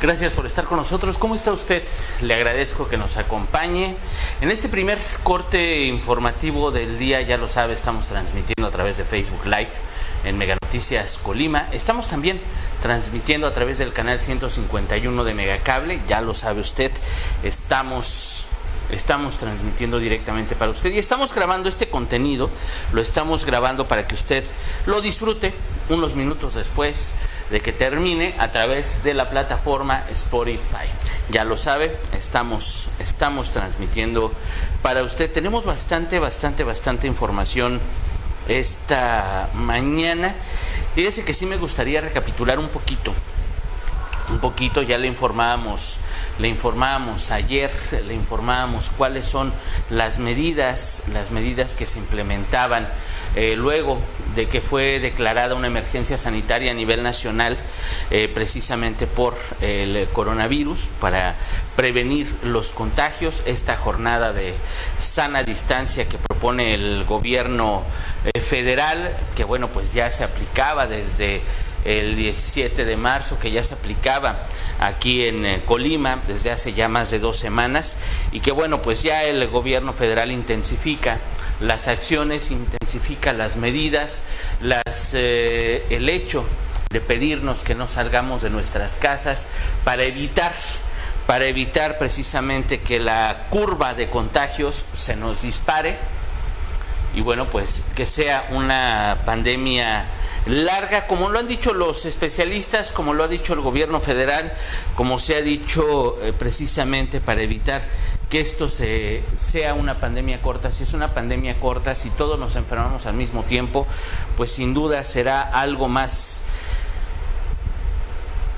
Gracias por estar con nosotros. ¿Cómo está usted? Le agradezco que nos acompañe. En este primer corte informativo del día, ya lo sabe, estamos transmitiendo a través de Facebook Live en Mega Noticias Colima. Estamos también transmitiendo a través del canal 151 de Megacable, ya lo sabe usted. Estamos estamos transmitiendo directamente para usted y estamos grabando este contenido, lo estamos grabando para que usted lo disfrute unos minutos después de que termine a través de la plataforma Spotify. Ya lo sabe, estamos, estamos transmitiendo para usted. Tenemos bastante, bastante, bastante información esta mañana. Fíjese que sí me gustaría recapitular un poquito. Un poquito, ya le informábamos le informábamos ayer, le informábamos cuáles son las medidas, las medidas que se implementaban eh, luego de que fue declarada una emergencia sanitaria a nivel nacional eh, precisamente por el coronavirus para prevenir los contagios. Esta jornada de sana distancia que propone el gobierno eh, federal, que bueno, pues ya se aplicaba desde el 17 de marzo, que ya se aplicaba aquí en Colima desde hace ya más de dos semanas y que bueno, pues ya el gobierno federal intensifica las acciones, intensifica las medidas, las, eh, el hecho de pedirnos que no salgamos de nuestras casas para evitar para evitar precisamente que la curva de contagios se nos dispare y bueno, pues que sea una pandemia larga, como lo han dicho los especialistas, como lo ha dicho el gobierno federal, como se ha dicho eh, precisamente para evitar que esto se, sea una pandemia corta. Si es una pandemia corta, si todos nos enfermamos al mismo tiempo, pues sin duda será algo más,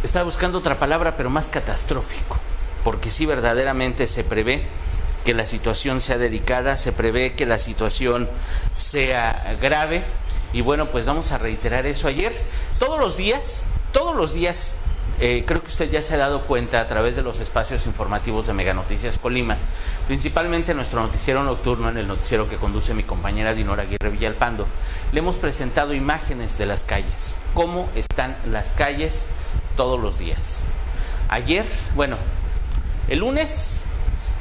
estaba buscando otra palabra, pero más catastrófico, porque si verdaderamente se prevé que la situación sea delicada, se prevé que la situación sea grave y bueno, pues vamos a reiterar eso ayer. Todos los días, todos los días, eh, creo que usted ya se ha dado cuenta a través de los espacios informativos de Mega Noticias Colima, principalmente nuestro noticiero nocturno, en el noticiero que conduce mi compañera Dinora Aguirre Villalpando, le hemos presentado imágenes de las calles, cómo están las calles todos los días. Ayer, bueno, el lunes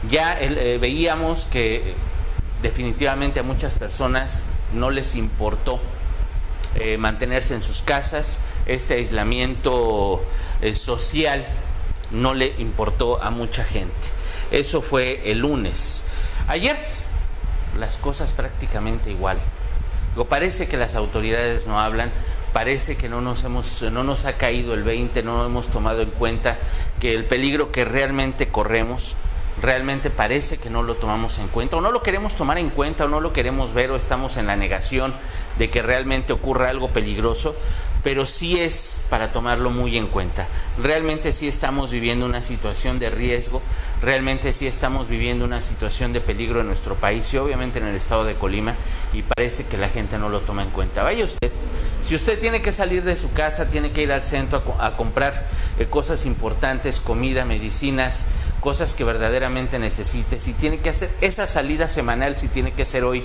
ya eh, veíamos que definitivamente a muchas personas no les importó eh, mantenerse en sus casas, este aislamiento eh, social no le importó a mucha gente. Eso fue el lunes. Ayer las cosas prácticamente igual. parece que las autoridades no hablan, parece que no nos hemos no nos ha caído el 20, no hemos tomado en cuenta que el peligro que realmente corremos realmente parece que no lo tomamos en cuenta o no lo queremos tomar en cuenta o no lo queremos ver o estamos en la negación de que realmente ocurra algo peligroso, pero sí es para tomarlo muy en cuenta. Realmente sí estamos viviendo una situación de riesgo, realmente sí estamos viviendo una situación de peligro en nuestro país y obviamente en el estado de Colima y parece que la gente no lo toma en cuenta. Vaya usted, si usted tiene que salir de su casa, tiene que ir al centro a, comprar eh, cosas importantes, comida, medicinas, cosas que verdaderamente necesite, si tiene que hacer esa salida semanal, si tiene que ser hoy,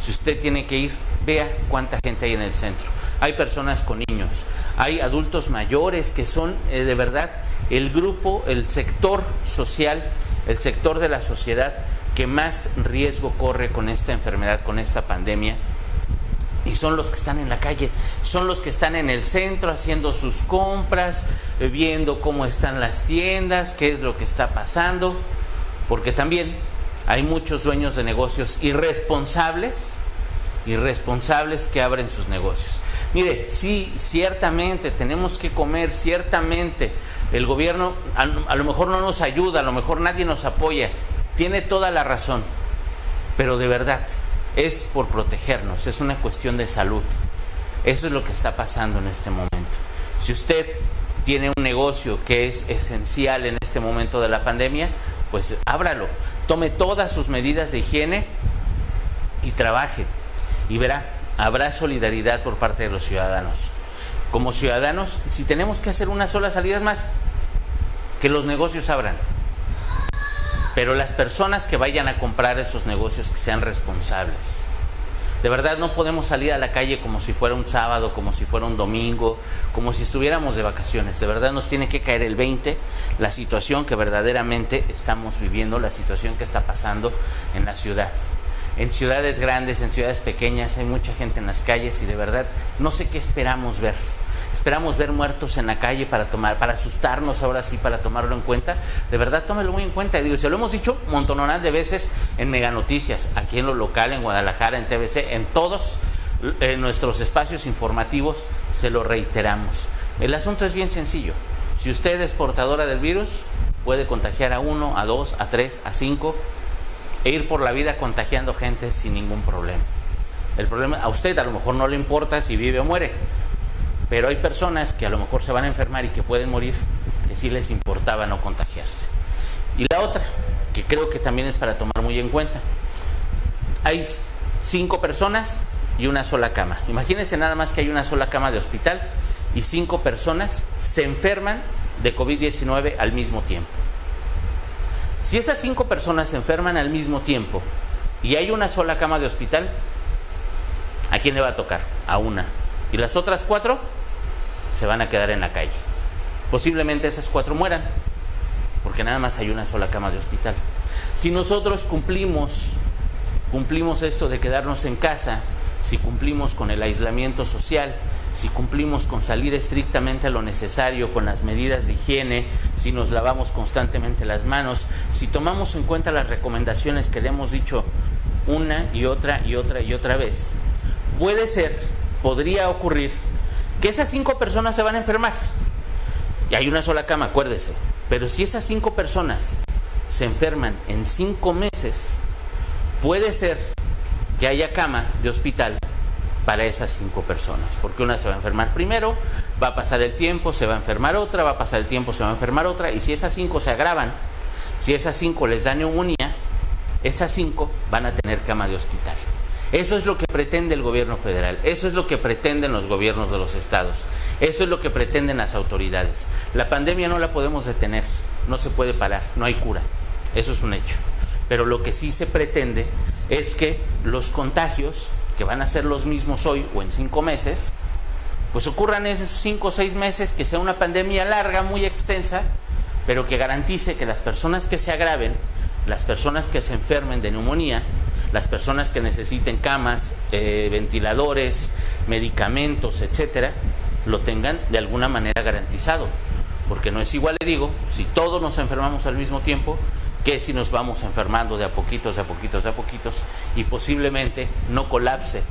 si usted tiene que ir, vea cuánta gente hay en el centro. Hay personas con niños, hay adultos mayores que son eh, de verdad el grupo, el sector social, el sector de la sociedad que más riesgo corre con esta enfermedad, con esta pandemia y son los que están en la calle, son los que están en el centro haciendo sus compras, eh, viendo cómo están las tiendas, qué es lo que está pasando, porque también hay muchos dueños de negocios irresponsables, irresponsables que abren sus negocios. Mire, sí, ciertamente tenemos que comer, ciertamente el gobierno a, lo mejor no nos ayuda, a lo mejor nadie nos apoya, tiene toda la razón, pero de verdad, es por protegernos, es una cuestión de salud. Eso es lo que está pasando en este momento. Si usted tiene un negocio que es esencial en este momento de la pandemia, pues ábralo, tome todas sus medidas de higiene y trabaje. Y verá, habrá solidaridad por parte de los ciudadanos. Como ciudadanos, si tenemos que hacer una sola salida más, que los negocios abran pero las personas que vayan a comprar esos negocios que sean responsables. De verdad no podemos salir a la calle como si fuera un sábado, como si fuera un domingo, como si estuviéramos de vacaciones. De verdad nos tiene que caer el 20 la situación que verdaderamente estamos viviendo, la situación que está pasando en la ciudad. En ciudades grandes, en ciudades pequeñas, hay mucha gente en las calles y de verdad no sé qué esperamos ver esperamos ver muertos en la calle para tomar, para asustarnos ahora sí, para tomarlo en cuenta. De verdad, tómelo muy en cuenta. Digo, se lo hemos dicho montononas de veces en Mega Noticias, aquí en lo local, en Guadalajara, en TVC, en todos nuestros espacios informativos, se lo reiteramos. El asunto es bien sencillo. Si usted es portadora del virus, puede contagiar a uno, a dos, a tres, a cinco e ir por la vida contagiando gente sin ningún problema. El problema a usted a lo mejor no le importa si vive o muere, pero hay personas que a lo mejor se van a enfermar y que pueden morir, que sí les importaba no contagiarse. Y la otra, que creo que también es para tomar muy en cuenta, hay cinco personas y una sola cama. Imagínense nada más que hay una sola cama de hospital y cinco personas se enferman de COVID-19 al mismo tiempo. Si esas cinco personas se enferman al mismo tiempo y hay una sola cama de hospital, ¿a quién le va a tocar? A una. ¿Y las otras cuatro? se van a quedar en la calle. Posiblemente esas cuatro mueran, porque nada más hay una sola cama de hospital. Si nosotros cumplimos, cumplimos esto de quedarnos en casa, si cumplimos con el aislamiento social, si cumplimos con salir estrictamente a lo necesario, con las medidas de higiene, si nos lavamos constantemente las manos, si tomamos en cuenta las recomendaciones que le hemos dicho una y otra y otra y otra vez, puede ser, podría ocurrir que esas cinco personas se van a enfermar. Y hay una sola cama, acuérdese. Pero si esas cinco personas se enferman en cinco meses, puede ser que haya cama de hospital para esas cinco personas, porque una se va a enfermar primero, va a pasar el tiempo, se va a enfermar otra, va a pasar el tiempo, se va a enfermar otra, y si esas cinco se agravan, si esas cinco les da neumonía, esas cinco van a tener cama de hospital. Eso es lo que pretende el gobierno federal, eso es lo que pretenden los gobiernos de los estados, eso es lo que pretenden las autoridades. La pandemia no la podemos detener, no se puede parar, no hay cura, eso es un hecho. Pero lo que sí se pretende es que los contagios, que van a ser los mismos hoy o en cinco meses, pues ocurran esos cinco o seis meses, que sea una pandemia larga, muy extensa, pero que garantice que las personas que se agraven, las personas que se enfermen de neumonía, las personas que necesiten camas, eh, ventiladores, medicamentos, etcétera, lo tengan de alguna manera garantizado. Porque no es igual, le digo, si todos nos enfermamos al mismo tiempo, que si nos vamos enfermando de a poquitos, de a poquitos, de a poquitos, y posiblemente no colapse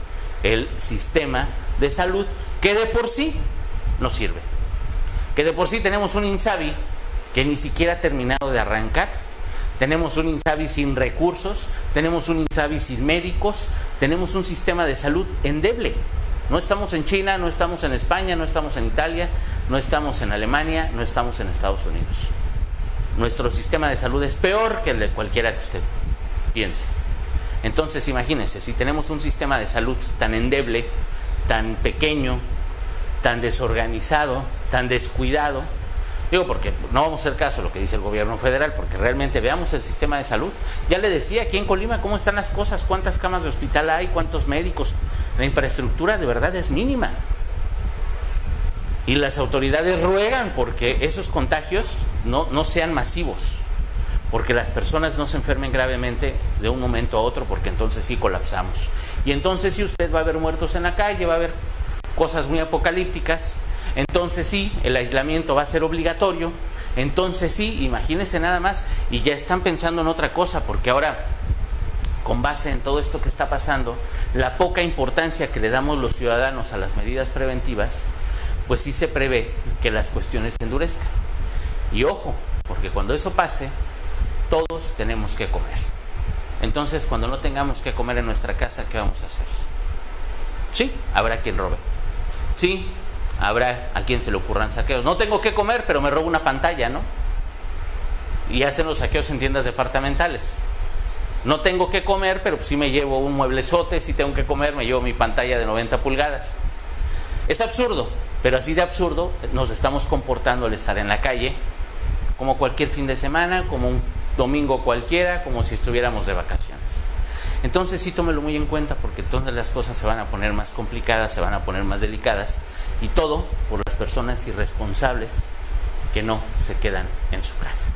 el sistema de salud que de por sí no sirve. Que de por sí tenemos un INSABI que ni siquiera ha terminado de arrancar tenemos un INSABI sin recursos, tenemos un INSABI sin médicos, tenemos un sistema de salud endeble. No estamos en China, no estamos en España, no estamos en Italia, no estamos en Alemania, no estamos en Estados Unidos. Nuestro sistema de salud es peor que el de cualquiera que usted piense. Entonces, imagínense, si tenemos un sistema de salud tan endeble, tan pequeño, tan desorganizado, tan descuidado, Digo, porque no vamos a hacer caso a lo que dice el gobierno federal, porque realmente veamos el sistema de salud. Ya le decía aquí en Colima cómo están las cosas, cuántas camas de hospital hay, cuántos médicos. La infraestructura de verdad es mínima. Y las autoridades ruegan porque esos contagios no, no sean masivos, porque las personas no se enfermen gravemente de un momento a otro, porque entonces sí colapsamos. Y entonces si usted va a ver muertos en la calle, va a haber cosas muy apocalípticas, entonces sí, el aislamiento va a ser obligatorio, entonces sí, imagínense nada más, y ya están pensando en otra cosa, porque ahora, con base en todo esto que está pasando, la poca importancia que le damos los ciudadanos a las medidas preventivas, pues sí se prevé que las cuestiones se endurezcan. Y ojo, porque cuando eso pase, todos tenemos que comer. Entonces, cuando no tengamos que comer en nuestra casa, ¿qué vamos a hacer? Sí, habrá quien robe. Sí, habrá a quien se le ocurran saqueos. No tengo que comer, pero me robo una pantalla, ¿no? Y hacen los saqueos en tiendas departamentales. No tengo que comer, pero sí me llevo un mueblezote, si tengo que comer, me llevo mi pantalla de 90 pulgadas. Es absurdo, pero así de absurdo nos estamos comportando al estar en la calle, como cualquier fin de semana, como un domingo cualquiera, como si estuviéramos de vacaciones. Entonces sí tómelo muy en cuenta porque entonces las cosas se van a poner más complicadas, se van a poner más delicadas y todo por las personas irresponsables que no se quedan en su casa.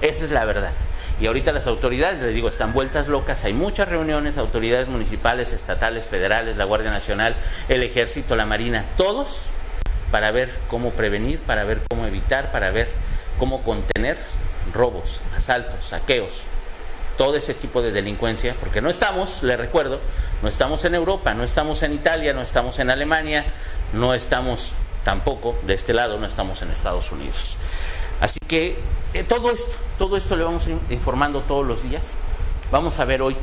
Esa es la verdad. Y ahorita las autoridades, les digo, están vueltas locas. Hay muchas reuniones, autoridades municipales, estatales, federales, la Guardia Nacional, el Ejército, la Marina, todos para ver cómo prevenir, para ver cómo evitar, para ver cómo contener robos, asaltos, saqueos, todo ese tipo de delincuencia, porque no estamos, le recuerdo, no estamos en Europa, no estamos en Italia, no estamos en Alemania, no estamos tampoco de este lado, no estamos en Estados Unidos. Así que eh, todo esto, todo esto le vamos informando todos los días. Vamos a ver hoy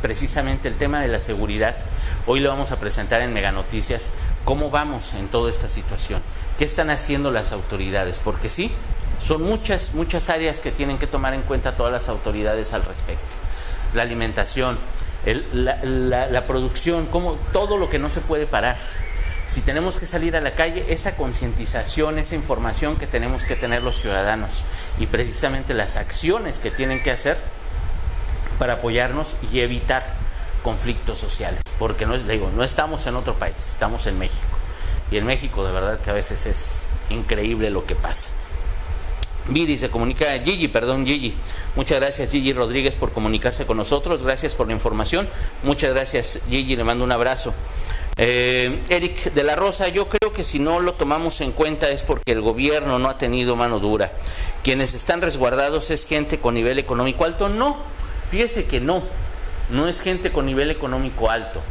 precisamente el tema de la seguridad. Hoy le vamos a presentar en Mega Noticias cómo vamos en toda esta situación, qué están haciendo las autoridades, porque sí, son muchas, muchas áreas que tienen que tomar en cuenta todas las autoridades al respecto. La alimentación, la, producción, como todo lo que no se puede parar. Si tenemos que salir a la calle, esa concientización, esa información que tenemos que tener los ciudadanos y precisamente las acciones que tienen que hacer para apoyarnos y evitar conflictos sociales. Porque no, es, digo, no estamos en otro país, estamos en México. Y en México de verdad que a veces es increíble lo que pasa. Viri se comunica, Gigi, perdón, Gigi. Muchas gracias, Gigi Rodríguez, por comunicarse con nosotros. Gracias por la información. Muchas gracias, Gigi. Le mando un abrazo. Eh, Eric de la Rosa, yo creo que si no lo tomamos en cuenta es porque el gobierno no ha tenido mano dura. Quienes están resguardados es gente con nivel económico alto. No, fíjese que no. No es gente con nivel económico alto.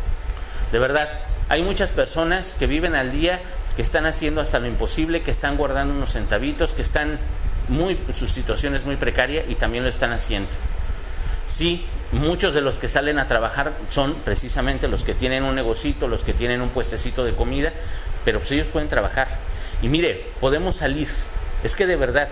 De verdad, hay muchas personas que viven al día, que están haciendo hasta lo imposible, que están guardando unos centavitos, que están muy, su situación es muy precaria y también lo están haciendo. Sí, muchos de los que salen a trabajar son precisamente los que tienen un negocito, los que tienen un puestecito de comida, pero pues ellos pueden trabajar. Y mire, podemos salir. Es que de verdad,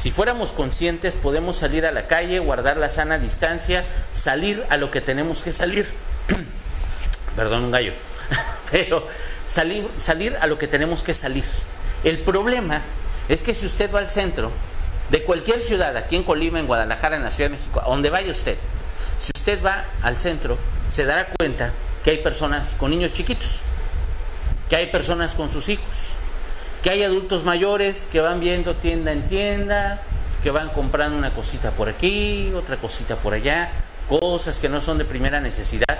si fuéramos conscientes, podemos salir a la calle, guardar la sana distancia, salir a lo que tenemos que salir. Perdón, un gallo. Pero salir, salir a lo que tenemos que salir. El problema es que si usted va al centro, de cualquier ciudad, aquí en Colima, en Guadalajara, en la Ciudad de México, a donde vaya usted, si usted va al centro, se dará cuenta que hay personas con niños chiquitos, que hay personas con sus hijos, que hay adultos mayores que van viendo tienda en tienda, que van comprando una cosita por aquí, otra cosita por allá, cosas que no son de primera necesidad,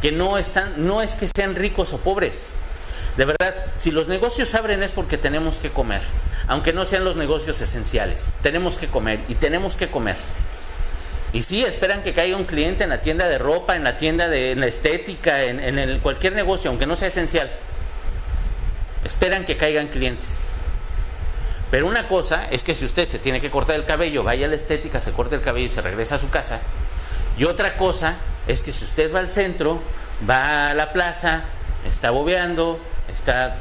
que no están, no es que sean ricos o pobres, de verdad, si los negocios abren es porque tenemos que comer, aunque no sean los negocios esenciales. Tenemos que comer y tenemos que comer. Y sí, esperan que caiga un cliente en la tienda de ropa, en la tienda de la estética, en, cualquier negocio, aunque no sea esencial. Esperan que caigan clientes. Pero una cosa es que si usted se tiene que cortar el cabello, vaya a la estética, se corte el cabello y se regresa a su casa. Y otra cosa es que si usted va al centro, va a la plaza, está bobeando, está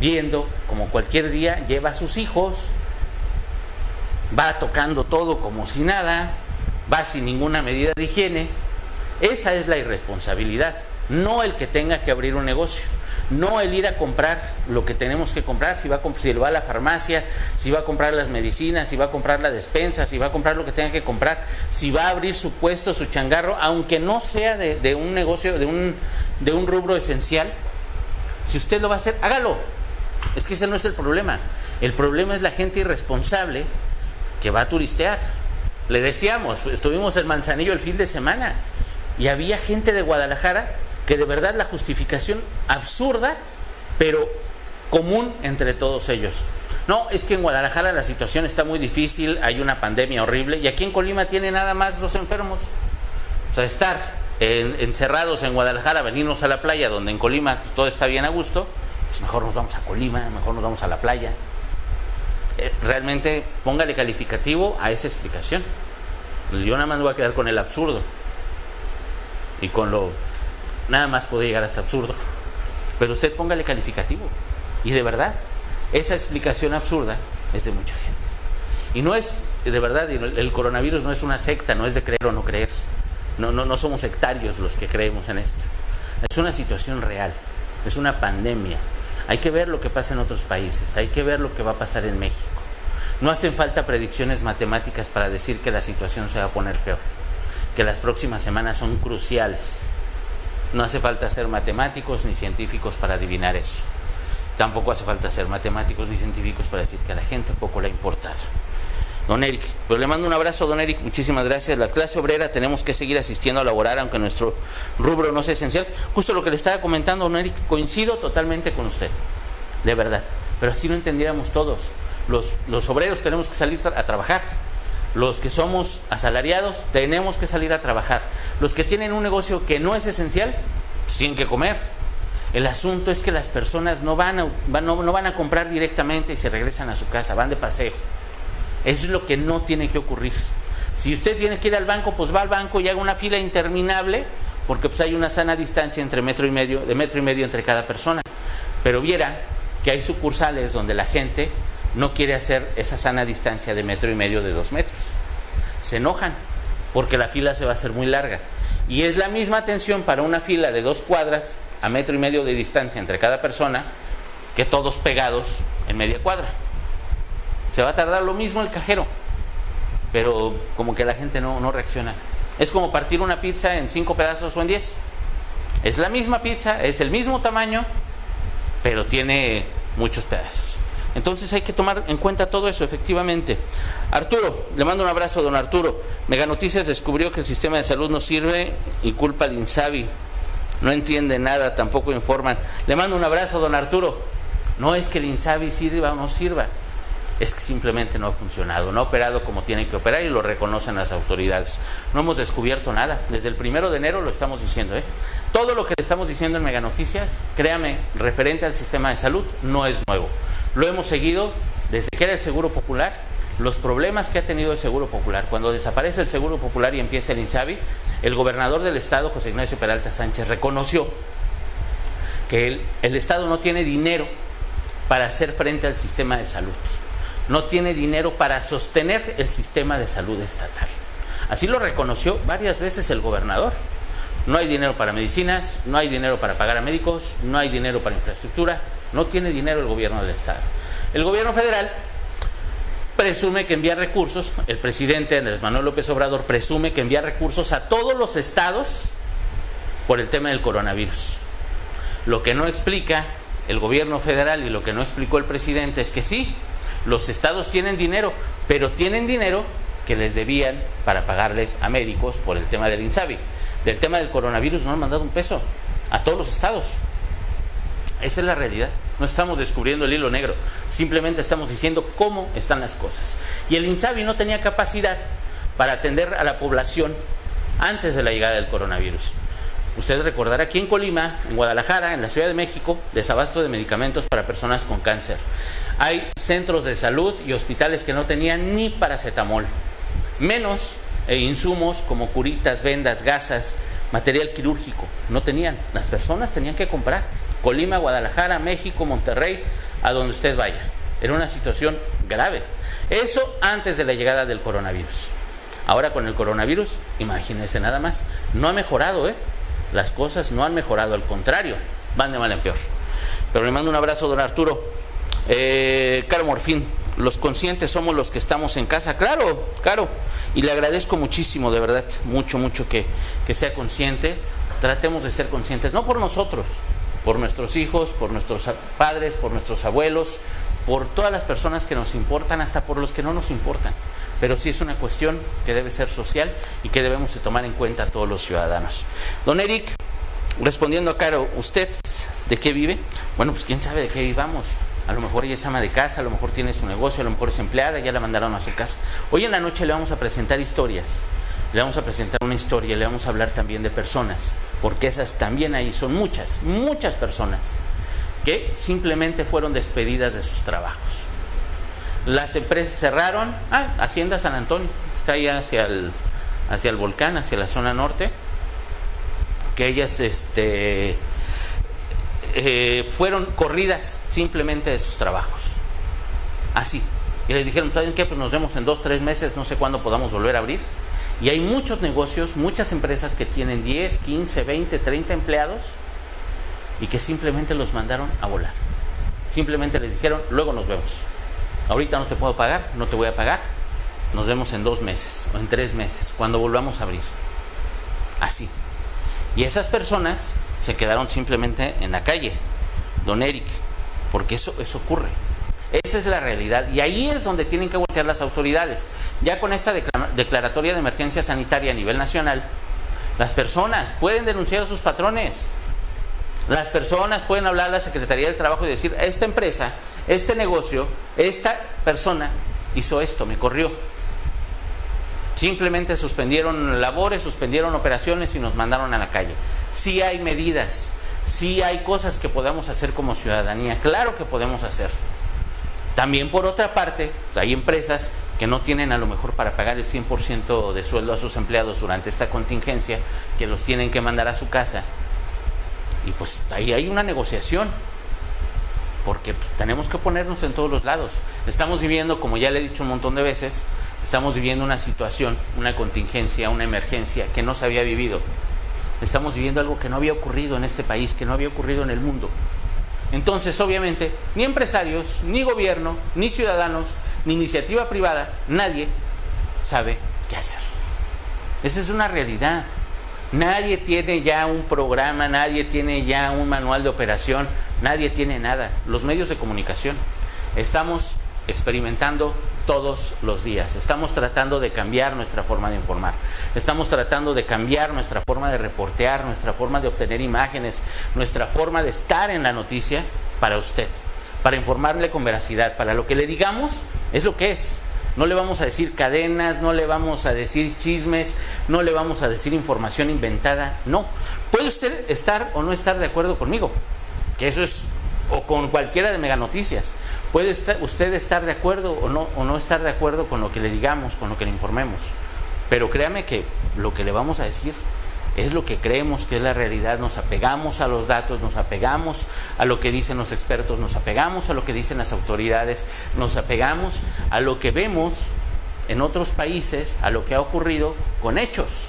viendo como cualquier día, lleva a sus hijos, va tocando todo como si nada, va sin ninguna medida de higiene. Esa es la irresponsabilidad, no el que tenga que abrir un negocio, no el ir a comprar lo que tenemos que comprar, si va a, si va a la farmacia, si va a comprar las medicinas, si va a comprar la despensa, si va a comprar lo que tenga que comprar, si va a abrir su puesto, su changarro, aunque no sea de, de un negocio, de un, de un rubro esencial, si usted lo va a hacer, hágalo. Es que ese no es el problema. El problema es la gente irresponsable que va a turistear. Le decíamos, estuvimos en Manzanillo el fin de semana y había gente de Guadalajara que de verdad la justificación absurda, pero común entre todos ellos. No, es que en Guadalajara la situación está muy difícil, hay una pandemia horrible y aquí en Colima tiene nada más dos enfermos. O sea, estar encerrados en Guadalajara, venirnos a la playa, donde en Colima todo está bien a gusto, pues mejor nos vamos a Colima, mejor nos vamos a la playa. Eh, realmente póngale calificativo a esa explicación. Yo nada más me voy a quedar con el absurdo. Y con lo... Nada más puede llegar hasta absurdo. Pero usted póngale calificativo. Y de verdad, esa explicación absurda es de mucha gente. Y no es, de verdad, el coronavirus no es una secta, no es de creer o no creer. No, no, no somos sectarios los que creemos en esto. Es una situación real, es una pandemia. Hay que ver lo que pasa en otros países, hay que ver lo que va a pasar en México. No hacen falta predicciones matemáticas para decir que la situación se va a poner peor. que las próximas semanas son cruciales. No hace falta ser matemáticos ni científicos para adivinar eso. Tampoco hace falta ser matemáticos ni científicos para decir que a la gente poco le ha importado. Don Eric, pues le mando un abrazo, don Eric, muchísimas gracias. La clase obrera tenemos que seguir asistiendo a laborar, aunque nuestro rubro no sea esencial. Justo lo que le estaba comentando, don Eric, coincido totalmente con usted, de verdad. Pero así lo entendiéramos todos. Los, los obreros tenemos que salir a trabajar. Los que somos asalariados tenemos que salir a trabajar. Los que tienen un negocio que no es esencial, pues tienen que comer. El asunto es que las personas no van, a, comprar directamente y se regresan a su casa, van de paseo. Eso es lo que no tiene que ocurrir. Si usted tiene que ir al banco, pues va al banco y haga una fila interminable, porque pues hay una sana distancia entre metro y medio, de metro y medio entre cada persona. Pero viera que hay sucursales donde la gente no quiere hacer esa sana distancia de metro y medio de dos metros. Se enojan porque la fila se va a hacer muy larga. Y es la misma atención para una fila de dos cuadras a metro y medio de distancia entre cada persona que todos pegados en media cuadra. Se va a tardar lo mismo el cajero, pero como que la gente no, no reacciona. Es como partir una pizza en cinco pedazos o en diez. Es la misma pizza, es el mismo tamaño, pero tiene muchos pedazos. Entonces hay que tomar en cuenta todo eso, efectivamente. Arturo, le mando un abrazo a don Arturo. Mega Noticias descubrió que el sistema de salud no sirve y culpa al INSABI. No entiende nada, tampoco informan. Le mando un abrazo don Arturo. No es que el INSABI sirva o no sirva, es que simplemente no ha funcionado, no ha operado como tiene que operar y lo reconocen las autoridades. No hemos descubierto nada. Desde el primero de enero lo estamos diciendo. ¿eh? Todo lo que le estamos diciendo en Mega Noticias, créame, referente al sistema de salud, no es nuevo. Lo hemos seguido desde que era el Seguro Popular, los problemas que ha tenido el Seguro Popular. Cuando desaparece el Seguro Popular y empieza el INSABI, el gobernador del Estado, José Ignacio Peralta Sánchez, reconoció que el, el Estado no tiene dinero para hacer frente al sistema de salud. No tiene dinero para sostener el sistema de salud estatal. Así lo reconoció varias veces el gobernador. No hay dinero para medicinas, no hay dinero para pagar a médicos, no hay dinero para infraestructura, no tiene dinero el gobierno del Estado. El gobierno federal presume que envía recursos, el presidente Andrés Manuel López Obrador presume que envía recursos a todos los estados por el tema del coronavirus. Lo que no explica el gobierno federal y lo que no explicó el presidente es que sí, los estados tienen dinero, pero tienen dinero que les debían para pagarles a médicos por el tema del INSABI. Del tema del coronavirus no han mandado un peso a todos los estados. Esa es la realidad. No estamos descubriendo el hilo negro. Simplemente estamos diciendo cómo están las cosas. Y el INSABI no tenía capacidad para atender a la población antes de la llegada del coronavirus. Usted recordará aquí en Colima, en Guadalajara, en la Ciudad de México, desabasto de medicamentos para personas con cáncer. Hay centros de salud y hospitales que no tenían ni paracetamol, menos e insumos como curitas, vendas, gasas, material quirúrgico. No tenían. Las personas tenían que comprar. Colima, Guadalajara, México, Monterrey, a donde usted vaya. Era una situación grave. Eso antes de la llegada del coronavirus. Ahora con el coronavirus, imagínense nada más, no ha mejorado, ¿eh? Las cosas no han mejorado, al contrario, van de mal en peor. Pero le mando un abrazo, don Arturo. Eh, Caro Morfín, los conscientes somos los que estamos en casa, claro, claro. Y le agradezco muchísimo, de verdad, mucho, mucho que, que sea consciente. Tratemos de ser conscientes, no por nosotros, por nuestros hijos, por nuestros padres, por nuestros abuelos, por todas las personas que nos importan, hasta por los que no nos importan. Pero sí es una cuestión que debe ser social y que debemos de tomar en cuenta todos los ciudadanos. Don Eric, respondiendo a Caro, ¿usted de qué vive? Bueno, pues quién sabe de qué vivamos. A lo mejor ella es ama de casa, a lo mejor tiene su negocio, a lo mejor es empleada, ya la mandaron a su casa. Hoy en la noche le vamos a presentar historias le vamos a presentar una historia, le vamos a hablar también de personas, porque esas también ahí son muchas, muchas personas que simplemente fueron despedidas de sus trabajos. Las empresas cerraron, ah, Hacienda San Antonio, está ahí hacia el, hacia el volcán, hacia la zona norte, que ellas este, eh, fueron corridas simplemente de sus trabajos. Así. Y les dijeron, ¿saben qué? Pues nos vemos en dos, tres meses, no sé cuándo podamos volver a abrir. Y hay muchos negocios, muchas empresas que tienen 10, 15, 20, 30 empleados y que simplemente los mandaron a volar. Simplemente les dijeron, luego nos vemos. Ahorita no te puedo pagar, no te voy a pagar. Nos vemos en dos meses o en tres meses, cuando volvamos a abrir. Así. Y esas personas se quedaron simplemente en la calle, don Eric, porque eso, eso ocurre. Esa es la realidad. Y ahí es donde tienen que voltear las autoridades. Ya con esta declaratoria de emergencia sanitaria a nivel nacional, las personas pueden denunciar a sus patrones. Las personas pueden hablar a la Secretaría del Trabajo y decir, esta empresa, este negocio, esta persona hizo esto, me corrió. Simplemente suspendieron labores, suspendieron operaciones y nos mandaron a la calle. Sí hay medidas, sí hay cosas que podemos hacer como ciudadanía, claro que podemos hacer. También por otra parte, pues, hay empresas que no tienen a lo mejor para pagar el 100% de sueldo a sus empleados durante esta contingencia, que los tienen que mandar a su casa. Y pues ahí hay una negociación, porque pues, tenemos que ponernos en todos los lados. Estamos viviendo, como ya le he dicho un montón de veces, estamos viviendo una situación, una contingencia, una emergencia que no se había vivido. Estamos viviendo algo que no había ocurrido en este país, que no había ocurrido en el mundo. Entonces, obviamente, ni empresarios, ni gobierno, ni ciudadanos, ni iniciativa privada, nadie sabe qué hacer. Esa es una realidad. Nadie tiene ya un programa, nadie tiene ya un manual de operación, nadie tiene nada. Los medios de comunicación. Estamos experimentando todos los días. Estamos tratando de cambiar nuestra forma de informar. Estamos tratando de cambiar nuestra forma de reportear, nuestra forma de obtener imágenes, nuestra forma de estar en la noticia para usted, para informarle con veracidad, para lo que le digamos es lo que es. No le vamos a decir cadenas, no le vamos a decir chismes, no le vamos a decir información inventada, no. Puede usted estar o no estar de acuerdo conmigo, que eso es, o con cualquiera de Mega Noticias. Puede usted estar de acuerdo o no, o no estar de acuerdo con lo que le digamos, con lo que le informemos. Pero créame que lo que le vamos a decir es lo que creemos que es la realidad. Nos apegamos a los datos, nos apegamos a lo que dicen los expertos, nos apegamos a lo que dicen las autoridades, nos apegamos a lo que vemos en otros países, a lo que ha ocurrido con hechos.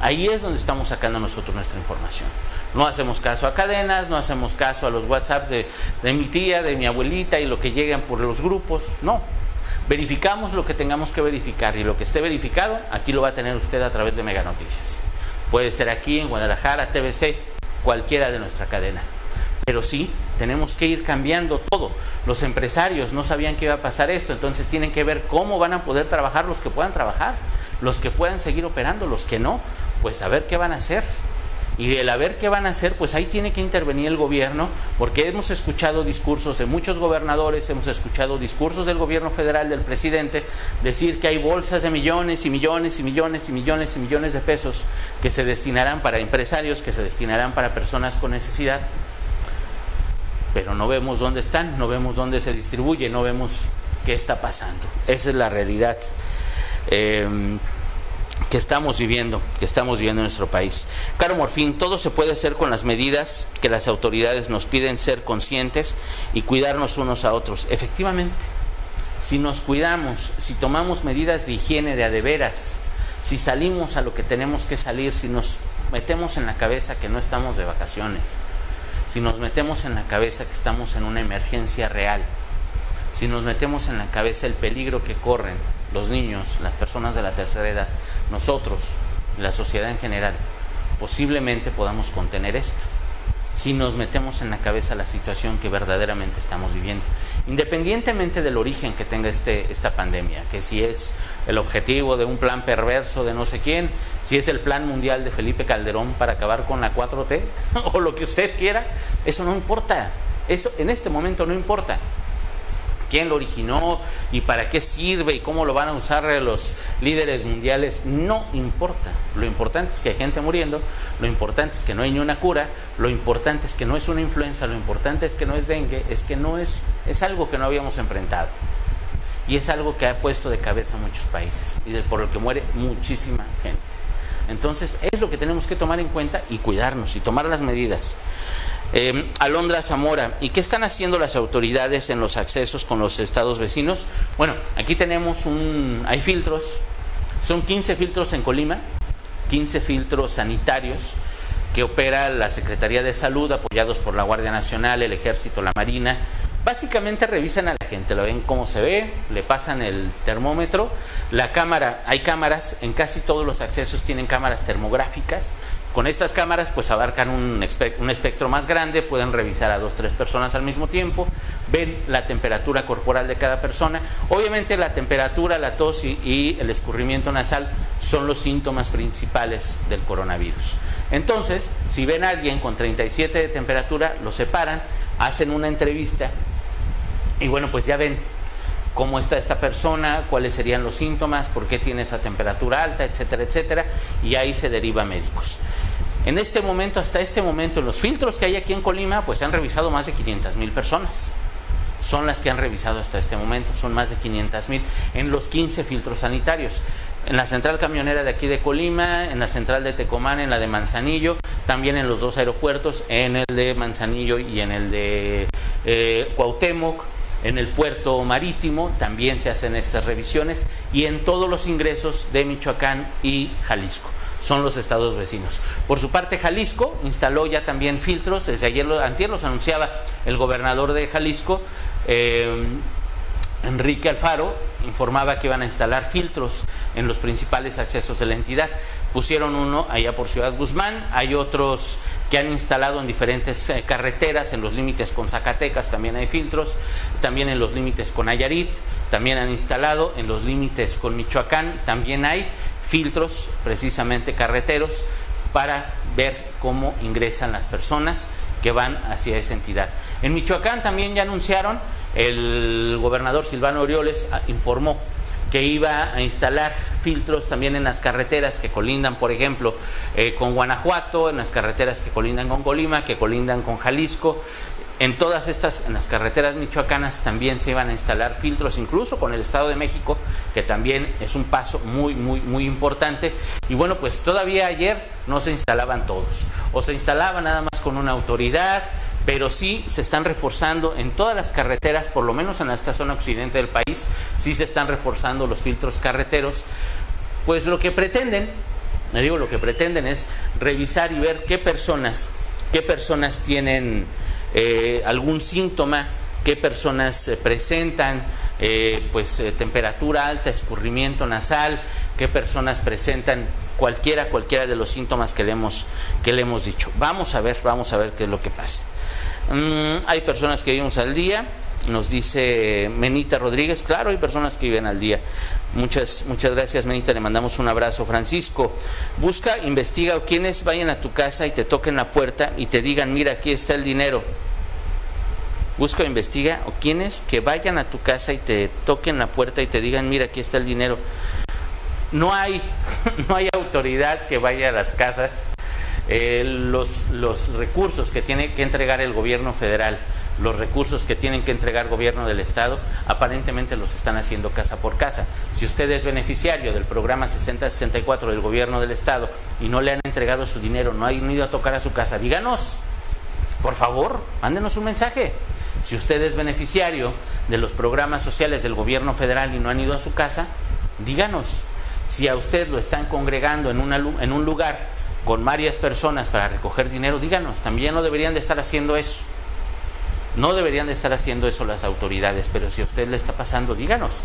Ahí es donde estamos sacando nosotros nuestra información. No hacemos caso a cadenas, no hacemos caso a los WhatsApps de, mi tía, de mi abuelita y lo que llegan por los grupos. No. Verificamos lo que tengamos que verificar y lo que esté verificado, aquí lo va a tener usted a través de Mega Noticias. Puede ser aquí en Guadalajara, TBC, cualquiera de nuestra cadena. Pero sí, tenemos que ir cambiando todo. Los empresarios no sabían que iba a pasar esto, entonces tienen que ver cómo van a poder trabajar los que puedan trabajar, los que puedan seguir operando, los que no, pues a ver qué van a hacer y el a ver qué van a hacer, pues ahí tiene que intervenir el gobierno, porque hemos escuchado discursos de muchos gobernadores, hemos escuchado discursos del gobierno federal, del presidente, decir que hay bolsas de millones y millones y millones y millones y millones de pesos que se destinarán para empresarios, que se destinarán para personas con necesidad, pero no vemos dónde están, no vemos dónde se distribuye, no vemos qué está pasando. Esa es la realidad. Eh, que estamos viviendo, que estamos viviendo en nuestro país. Caro Morfín, todo se puede hacer con las medidas que las autoridades nos piden ser conscientes y cuidarnos unos a otros. Efectivamente, si nos cuidamos, si tomamos medidas de higiene de adeveras, si salimos a lo que tenemos que salir, si nos metemos en la cabeza que no estamos de vacaciones, si nos metemos en la cabeza que estamos en una emergencia real, si nos metemos en la cabeza el peligro que corren los niños, las personas de la tercera edad, nosotros, la sociedad en general, posiblemente podamos contener esto si nos metemos en la cabeza la situación que verdaderamente estamos viviendo, independientemente del origen que tenga este, esta pandemia, que si es el objetivo de un plan perverso de no sé quién, si es el plan mundial de Felipe Calderón para acabar con la 4T o lo que usted quiera, eso no importa, eso en este momento no importa quién lo originó y para qué sirve y cómo lo van a usar los líderes mundiales, no importa. Lo importante es que hay gente muriendo, lo importante es que no hay ni una cura, lo importante es que no es una influenza, lo importante es que no es dengue, es que no es, es algo que no habíamos enfrentado. Y es algo que ha puesto de cabeza a muchos países y por lo que muere muchísima gente. Entonces es lo que tenemos que tomar en cuenta y cuidarnos y tomar las medidas. Eh, Alondra Zamora, ¿y qué están haciendo las autoridades en los accesos con los estados vecinos? Bueno, aquí tenemos un, hay filtros, son 15 filtros en Colima, 15 filtros sanitarios que opera la Secretaría de Salud, apoyados por la Guardia Nacional, el Ejército, la Marina, Básicamente revisan a la gente, lo ven cómo se ve, le pasan el termómetro, la cámara, hay cámaras, en casi todos los accesos tienen cámaras termográficas, con estas cámaras pues abarcan un, espectro más grande, pueden revisar a dos, tres personas al mismo tiempo, ven la temperatura corporal de cada persona. Obviamente la temperatura, la tos y, el escurrimiento nasal son los síntomas principales del coronavirus. Entonces, si ven a alguien con 37 de temperatura, lo separan, hacen una entrevista y bueno, pues ya ven cómo está esta persona, cuáles serían los síntomas, por qué tiene esa temperatura alta, etcétera, etcétera, y ahí se deriva médicos. En este momento, hasta este momento, en los filtros que hay aquí en Colima, pues se han revisado más de 500 mil personas. Son las que han revisado hasta este momento, son más de 500 mil en los 15 filtros sanitarios. En la central camionera de aquí de Colima, en la central de Tecomán, en la de Manzanillo, también en los dos aeropuertos, en el de Manzanillo y en el de eh, Cuauhtémoc, en el puerto marítimo también se hacen estas revisiones y en todos los ingresos de Michoacán y Jalisco. Son los estados vecinos. Por su parte, Jalisco instaló ya también filtros. Desde ayer, antier los anunciaba el gobernador de Jalisco, eh, Enrique Alfaro, informaba que iban a instalar filtros en los principales accesos de la entidad. Pusieron uno allá por Ciudad Guzmán, hay otros que han instalado en diferentes eh, carreteras, en los límites con Zacatecas también hay filtros, también en los límites con Ayarit, también han instalado, en los límites con Michoacán también hay filtros, precisamente carreteros, para ver cómo ingresan las personas que van hacia esa entidad. En Michoacán también ya anunciaron, el gobernador Silvano Orioles ah, informó que iba a instalar filtros también en las carreteras que colindan, por ejemplo, eh, con Guanajuato, en las carreteras que colindan con Colima, que colindan con Jalisco. En todas estas, en las carreteras michoacanas también se iban a instalar filtros, incluso con el Estado de México, que también es un paso muy, muy, muy importante. Y bueno, pues todavía ayer no se instalaban todos, o se instalaban nada más con una autoridad, pero sí se están reforzando en todas las carreteras, por lo menos en esta zona occidente del país, sí se están reforzando los filtros carreteros, pues lo que pretenden, le digo, lo que pretenden es revisar y ver qué personas, qué personas tienen eh, algún síntoma, qué personas presentan eh, pues eh, temperatura alta, escurrimiento nasal, qué personas presentan cualquiera, cualquiera de los síntomas que le hemos, que le hemos dicho. Vamos a ver, vamos a ver qué es lo que pasa. Mm, hay personas que vivimos al día, nos dice Menita Rodríguez, claro, hay personas que viven al día. Muchas, muchas gracias, Menita, le mandamos un abrazo. Francisco, busca, investiga o quienes vayan a tu casa y te toquen la puerta y te digan, mira, aquí está el dinero. Busca, investiga o quienes que vayan a tu casa y te toquen la puerta y te digan, mira, aquí está el dinero. No hay, no hay autoridad que vaya a las casas eh, los, los recursos que tiene que entregar el gobierno federal, los recursos que tienen que entregar gobierno del Estado, aparentemente los están haciendo casa por casa. Si usted es beneficiario del programa 6064 del gobierno del Estado y no le han entregado su dinero, no ha ido a tocar a su casa, díganos, por favor, mándenos un mensaje. Si usted es beneficiario de los programas sociales del gobierno federal y no han ido a su casa, díganos. Si a usted lo están congregando en, una, en un lugar con varias personas para recoger dinero, díganos, también no deberían de estar haciendo eso. No deberían de estar haciendo eso las autoridades, pero si a usted le está pasando, díganos.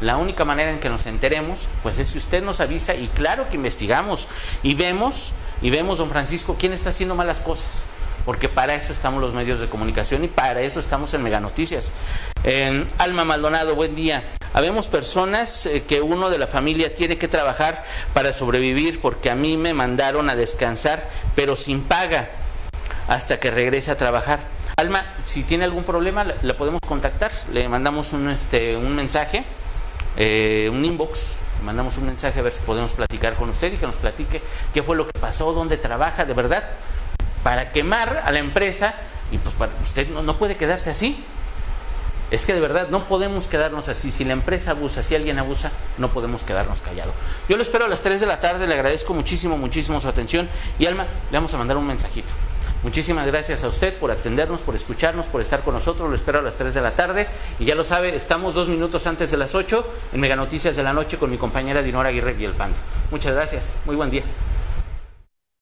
La única manera en que nos enteremos, pues es si usted nos avisa y claro que investigamos y vemos, y vemos, don Francisco, quién está haciendo malas cosas porque para eso estamos los medios de comunicación y para eso estamos en Mega Noticias. Alma Maldonado, buen día. Habemos personas eh, que uno de la familia tiene que trabajar para sobrevivir porque a mí me mandaron a descansar, pero sin paga, hasta que regrese a trabajar. Alma, si tiene algún problema, la, podemos contactar, le mandamos un, este, un mensaje, eh, un inbox, le mandamos un mensaje a ver si podemos platicar con usted y que nos platique qué fue lo que pasó, dónde trabaja, de verdad para quemar a la empresa y pues usted no, puede quedarse así. Es que de verdad no podemos quedarnos así. Si la empresa abusa, si alguien abusa, no podemos quedarnos callados. Yo lo espero a las 3 de la tarde, le agradezco muchísimo, muchísimo su atención. Y Alma, le vamos a mandar un mensajito. Muchísimas gracias a usted por atendernos, por escucharnos, por estar con nosotros. Lo espero a las 3 de la tarde. Y ya lo sabe, estamos dos minutos antes de las 8 en Mega Noticias de la Noche con mi compañera Dinora Aguirre Villalpando. Muchas gracias. Muy buen día.